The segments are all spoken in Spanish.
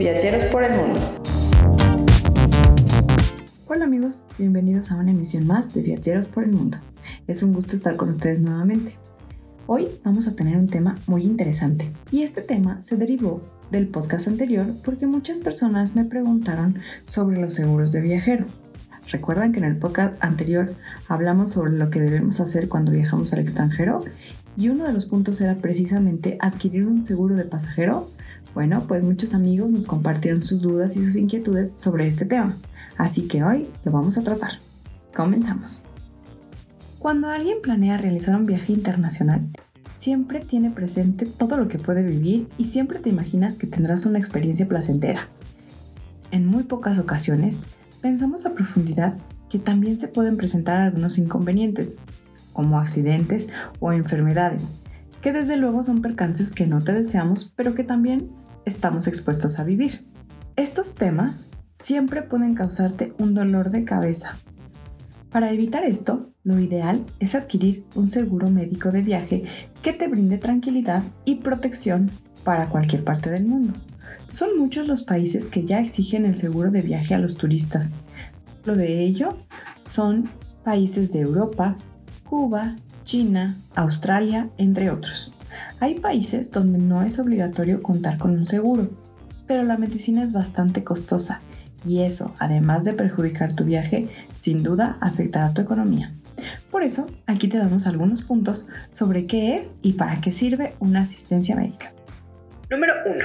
Viajeros por el mundo. Hola amigos, bienvenidos a una emisión más de Viajeros por el mundo. Es un gusto estar con ustedes nuevamente. Hoy vamos a tener un tema muy interesante y este tema se derivó del podcast anterior porque muchas personas me preguntaron sobre los seguros de viajero. Recuerdan que en el podcast anterior hablamos sobre lo que debemos hacer cuando viajamos al extranjero y uno de los puntos era precisamente adquirir un seguro de pasajero. Bueno, pues muchos amigos nos compartieron sus dudas y sus inquietudes sobre este tema, así que hoy lo vamos a tratar. Comenzamos. Cuando alguien planea realizar un viaje internacional, siempre tiene presente todo lo que puede vivir y siempre te imaginas que tendrás una experiencia placentera. En muy pocas ocasiones, pensamos a profundidad que también se pueden presentar algunos inconvenientes, como accidentes o enfermedades, que desde luego son percances que no te deseamos, pero que también estamos expuestos a vivir. Estos temas siempre pueden causarte un dolor de cabeza. Para evitar esto, lo ideal es adquirir un seguro médico de viaje que te brinde tranquilidad y protección para cualquier parte del mundo. Son muchos los países que ya exigen el seguro de viaje a los turistas. Lo de ello son países de Europa, Cuba, China, Australia, entre otros. Hay países donde no es obligatorio contar con un seguro, pero la medicina es bastante costosa y eso, además de perjudicar tu viaje, sin duda afectará tu economía. Por eso, aquí te damos algunos puntos sobre qué es y para qué sirve una asistencia médica. Número 1.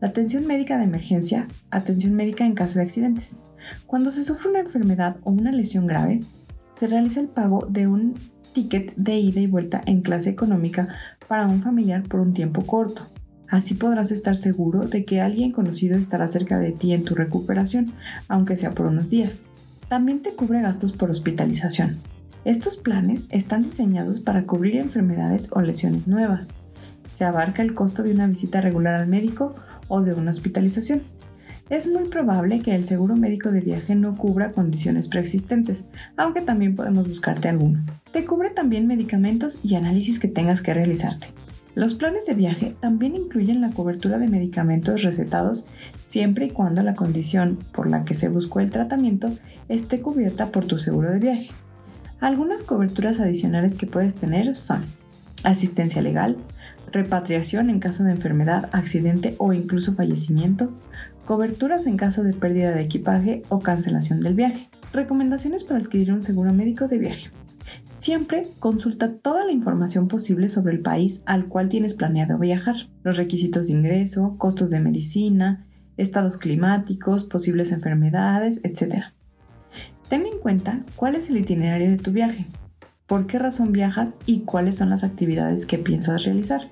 La atención médica de emergencia, atención médica en caso de accidentes. Cuando se sufre una enfermedad o una lesión grave, se realiza el pago de un ticket de ida y vuelta en clase económica para un familiar por un tiempo corto. Así podrás estar seguro de que alguien conocido estará cerca de ti en tu recuperación, aunque sea por unos días. También te cubre gastos por hospitalización. Estos planes están diseñados para cubrir enfermedades o lesiones nuevas. Se abarca el costo de una visita regular al médico o de una hospitalización. Es muy probable que el seguro médico de viaje no cubra condiciones preexistentes, aunque también podemos buscarte alguno. Te cubre también medicamentos y análisis que tengas que realizarte. Los planes de viaje también incluyen la cobertura de medicamentos recetados siempre y cuando la condición por la que se buscó el tratamiento esté cubierta por tu seguro de viaje. Algunas coberturas adicionales que puedes tener son asistencia legal, repatriación en caso de enfermedad, accidente o incluso fallecimiento, coberturas en caso de pérdida de equipaje o cancelación del viaje. Recomendaciones para adquirir un seguro médico de viaje. Siempre consulta toda la información posible sobre el país al cual tienes planeado viajar, los requisitos de ingreso, costos de medicina, estados climáticos, posibles enfermedades, etc. Ten en cuenta cuál es el itinerario de tu viaje, por qué razón viajas y cuáles son las actividades que piensas realizar.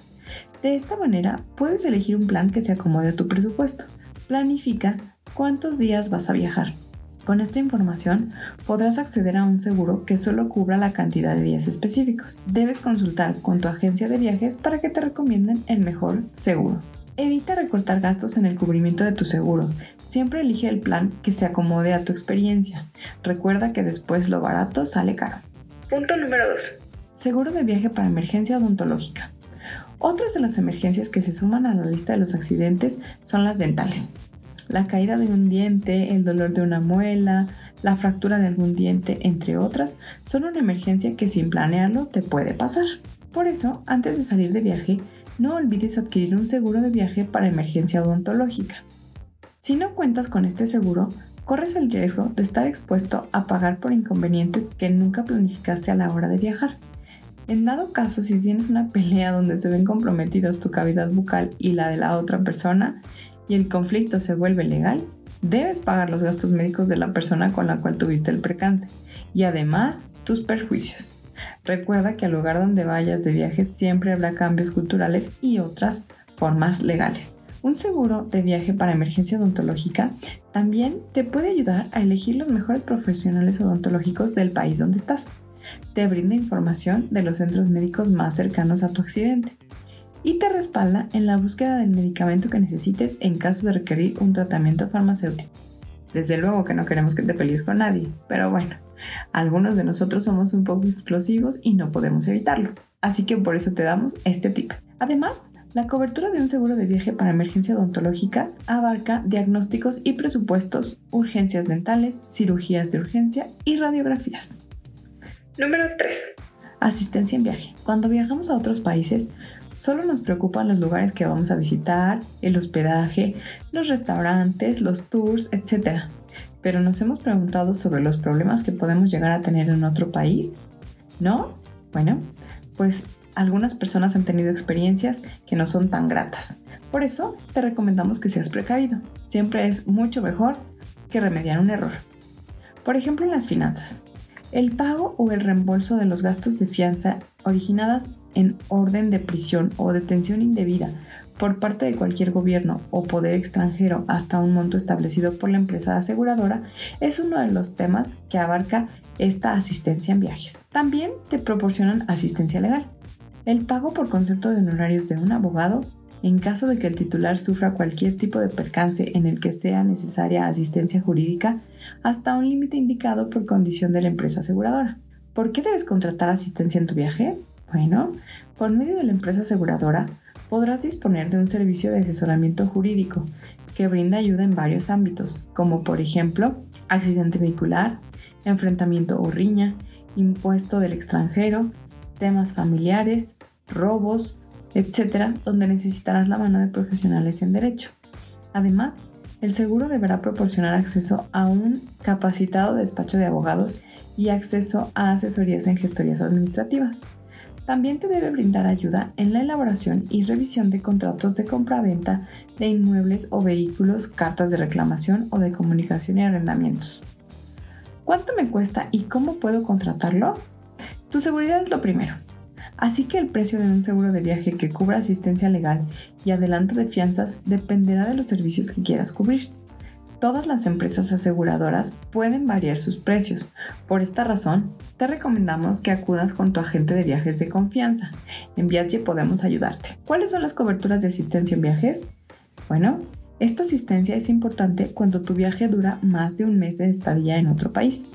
De esta manera puedes elegir un plan que se acomode a tu presupuesto. Planifica cuántos días vas a viajar. Con esta información podrás acceder a un seguro que solo cubra la cantidad de días específicos. Debes consultar con tu agencia de viajes para que te recomienden el mejor seguro. Evita recortar gastos en el cubrimiento de tu seguro. Siempre elige el plan que se acomode a tu experiencia. Recuerda que después lo barato sale caro. Punto número 2. Seguro de viaje para emergencia odontológica. Otras de las emergencias que se suman a la lista de los accidentes son las dentales. La caída de un diente, el dolor de una muela, la fractura de algún diente, entre otras, son una emergencia que sin planearlo te puede pasar. Por eso, antes de salir de viaje, no olvides adquirir un seguro de viaje para emergencia odontológica. Si no cuentas con este seguro, corres el riesgo de estar expuesto a pagar por inconvenientes que nunca planificaste a la hora de viajar. En dado caso, si tienes una pelea donde se ven comprometidos tu cavidad bucal y la de la otra persona y el conflicto se vuelve legal, debes pagar los gastos médicos de la persona con la cual tuviste el percance y además tus perjuicios. Recuerda que al lugar donde vayas de viaje siempre habrá cambios culturales y otras formas legales. Un seguro de viaje para emergencia odontológica también te puede ayudar a elegir los mejores profesionales odontológicos del país donde estás te brinda información de los centros médicos más cercanos a tu accidente y te respalda en la búsqueda del medicamento que necesites en caso de requerir un tratamiento farmacéutico. Desde luego que no queremos que te pelees con nadie, pero bueno, algunos de nosotros somos un poco explosivos y no podemos evitarlo, así que por eso te damos este tip. Además, La cobertura de un seguro de viaje para emergencia odontológica abarca diagnósticos y presupuestos, urgencias dentales, cirugías de urgencia y radiografías. Número 3. Asistencia en viaje. Cuando viajamos a otros países, solo nos preocupan los lugares que vamos a visitar, el hospedaje, los restaurantes, los tours, etc. Pero nos hemos preguntado sobre los problemas que podemos llegar a tener en otro país. ¿No? Bueno, pues algunas personas han tenido experiencias que no son tan gratas. Por eso te recomendamos que seas precavido. Siempre es mucho mejor que remediar un error. Por ejemplo, en las finanzas. El pago o el reembolso de los gastos de fianza originadas en orden de prisión o detención indebida por parte de cualquier gobierno o poder extranjero hasta un monto establecido por la empresa aseguradora es uno de los temas que abarca esta asistencia en viajes. También te proporcionan asistencia legal. El pago por concepto de honorarios de un abogado en caso de que el titular sufra cualquier tipo de percance en el que sea necesaria asistencia jurídica hasta un límite indicado por condición de la empresa aseguradora. ¿Por qué debes contratar asistencia en tu viaje? Bueno, por medio de la empresa aseguradora podrás disponer de un servicio de asesoramiento jurídico que brinda ayuda en varios ámbitos, como por ejemplo accidente vehicular, enfrentamiento o riña, impuesto del extranjero, temas familiares, robos, etcétera, donde necesitarás la mano de profesionales en derecho. Además, el seguro deberá proporcionar acceso a un capacitado despacho de abogados y acceso a asesorías en gestorías administrativas. También te debe brindar ayuda en la elaboración y revisión de contratos de compra-venta de inmuebles o vehículos, cartas de reclamación o de comunicación y arrendamientos. ¿Cuánto me cuesta y cómo puedo contratarlo? Tu seguridad es lo primero. Así que el precio de un seguro de viaje que cubra asistencia legal y adelanto de fianzas dependerá de los servicios que quieras cubrir. Todas las empresas aseguradoras pueden variar sus precios. Por esta razón, te recomendamos que acudas con tu agente de viajes de confianza. En Viaje podemos ayudarte. ¿Cuáles son las coberturas de asistencia en viajes? Bueno, esta asistencia es importante cuando tu viaje dura más de un mes de estadía en otro país.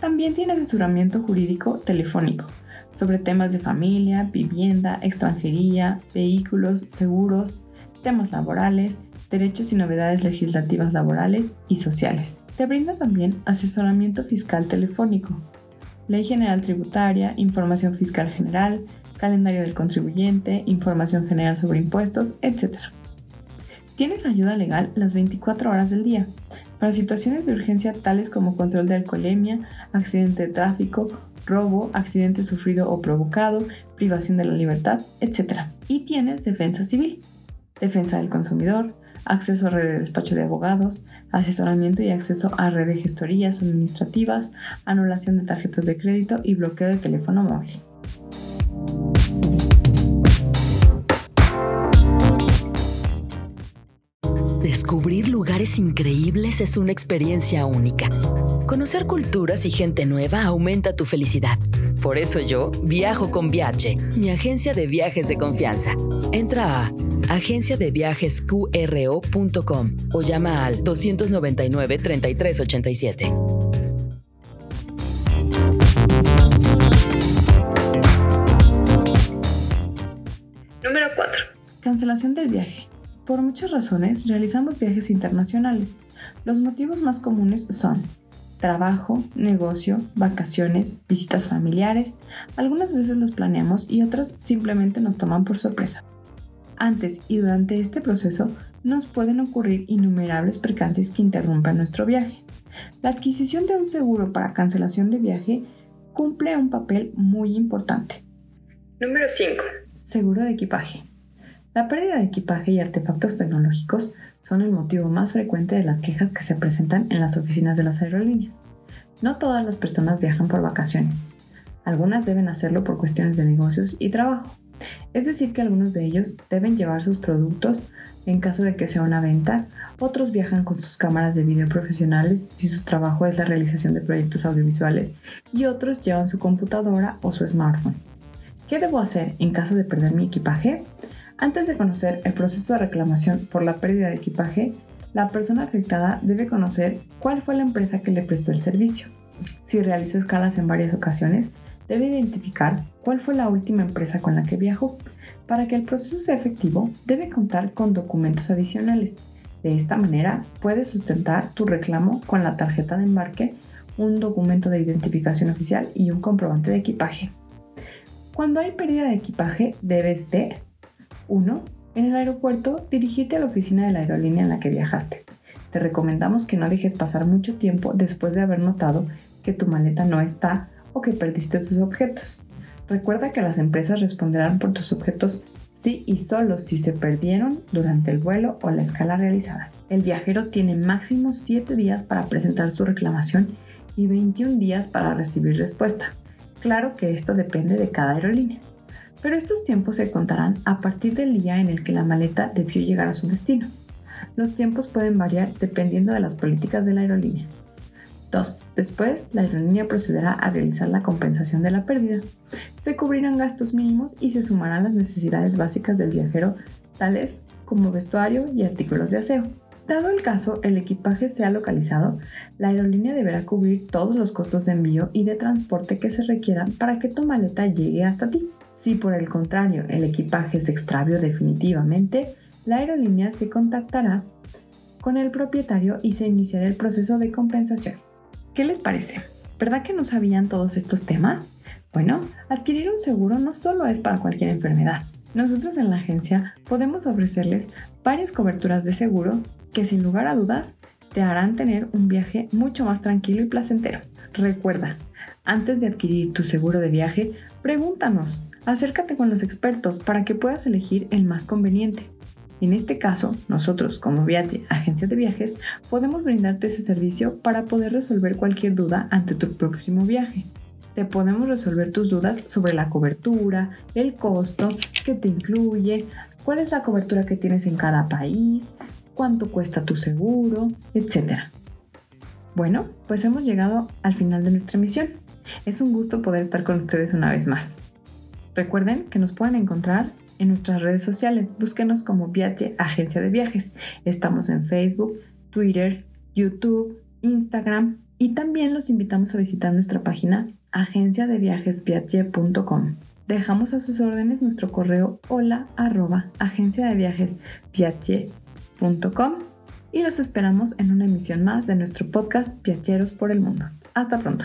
También tiene asesoramiento jurídico telefónico sobre temas de familia, vivienda, extranjería, vehículos, seguros, temas laborales, derechos y novedades legislativas laborales y sociales. Te brinda también asesoramiento fiscal telefónico, ley general tributaria, información fiscal general, calendario del contribuyente, información general sobre impuestos, etc. Tienes ayuda legal las 24 horas del día para situaciones de urgencia tales como control de alcoholemia, accidente de tráfico robo, accidente sufrido o provocado, privación de la libertad, etc. Y tienes defensa civil, defensa del consumidor, acceso a red de despacho de abogados, asesoramiento y acceso a red de gestorías administrativas, anulación de tarjetas de crédito y bloqueo de teléfono móvil. Descubrir lugares increíbles es una experiencia única. Conocer culturas y gente nueva aumenta tu felicidad. Por eso yo viajo con Viaje, mi agencia de viajes de confianza. Entra a agenciadeviajesqro.com o llama al 299 3387. Número 4. Cancelación del viaje. Por muchas razones realizamos viajes internacionales. Los motivos más comunes son trabajo, negocio, vacaciones, visitas familiares. Algunas veces los planeamos y otras simplemente nos toman por sorpresa. Antes y durante este proceso nos pueden ocurrir innumerables percances que interrumpan nuestro viaje. La adquisición de un seguro para cancelación de viaje cumple un papel muy importante. Número 5. Seguro de equipaje. La pérdida de equipaje y artefactos tecnológicos son el motivo más frecuente de las quejas que se presentan en las oficinas de las aerolíneas. No todas las personas viajan por vacaciones. Algunas deben hacerlo por cuestiones de negocios y trabajo. Es decir, que algunos de ellos deben llevar sus productos en caso de que sea una venta, otros viajan con sus cámaras de video profesionales si su trabajo es la realización de proyectos audiovisuales y otros llevan su computadora o su smartphone. ¿Qué debo hacer en caso de perder mi equipaje? Antes de conocer el proceso de reclamación por la pérdida de equipaje, la persona afectada debe conocer cuál fue la empresa que le prestó el servicio. Si realizó escalas en varias ocasiones, debe identificar cuál fue la última empresa con la que viajó. Para que el proceso sea efectivo, debe contar con documentos adicionales. De esta manera, puedes sustentar tu reclamo con la tarjeta de embarque, un documento de identificación oficial y un comprobante de equipaje. Cuando hay pérdida de equipaje, debes de 1. En el aeropuerto, dirigirte a la oficina de la aerolínea en la que viajaste. Te recomendamos que no dejes pasar mucho tiempo después de haber notado que tu maleta no está o que perdiste tus objetos. Recuerda que las empresas responderán por tus objetos sí y solo si se perdieron durante el vuelo o la escala realizada. El viajero tiene máximo 7 días para presentar su reclamación y 21 días para recibir respuesta. Claro que esto depende de cada aerolínea, pero estos tiempos se contarán a partir del día en el que la maleta debió llegar a su destino. Los tiempos pueden variar dependiendo de las políticas de la aerolínea. 2. Después, la aerolínea procederá a realizar la compensación de la pérdida. Se cubrirán gastos mínimos y se sumarán las necesidades básicas del viajero, tales como vestuario y artículos de aseo. Dado el caso el equipaje sea localizado, la aerolínea deberá cubrir todos los costos de envío y de transporte que se requieran para que tu maleta llegue hasta ti. Si por el contrario el equipaje se extravió definitivamente, la aerolínea se contactará con el propietario y se iniciará el proceso de compensación. ¿Qué les parece? ¿Verdad que no sabían todos estos temas? Bueno, adquirir un seguro no solo es para cualquier enfermedad. Nosotros en la agencia podemos ofrecerles varias coberturas de seguro que sin lugar a dudas te harán tener un viaje mucho más tranquilo y placentero. Recuerda, antes de adquirir tu seguro de viaje, pregúntanos, acércate con los expertos para que puedas elegir el más conveniente. En este caso, nosotros como Viaje, agencia de viajes, podemos brindarte ese servicio para poder resolver cualquier duda ante tu próximo viaje. Te podemos resolver tus dudas sobre la cobertura, el costo, qué te incluye, cuál es la cobertura que tienes en cada país, cuánto cuesta tu seguro, etc. Bueno, pues hemos llegado al final de nuestra misión. Es un gusto poder estar con ustedes una vez más. Recuerden que nos pueden encontrar en nuestras redes sociales. Búsquenos como Viaje Agencia de Viajes. Estamos en Facebook, Twitter, YouTube, Instagram y también los invitamos a visitar nuestra página agenciadeviajesviaje.com. Dejamos a sus órdenes nuestro correo hola y los esperamos en una emisión más de nuestro podcast Viajeros por el Mundo. Hasta pronto.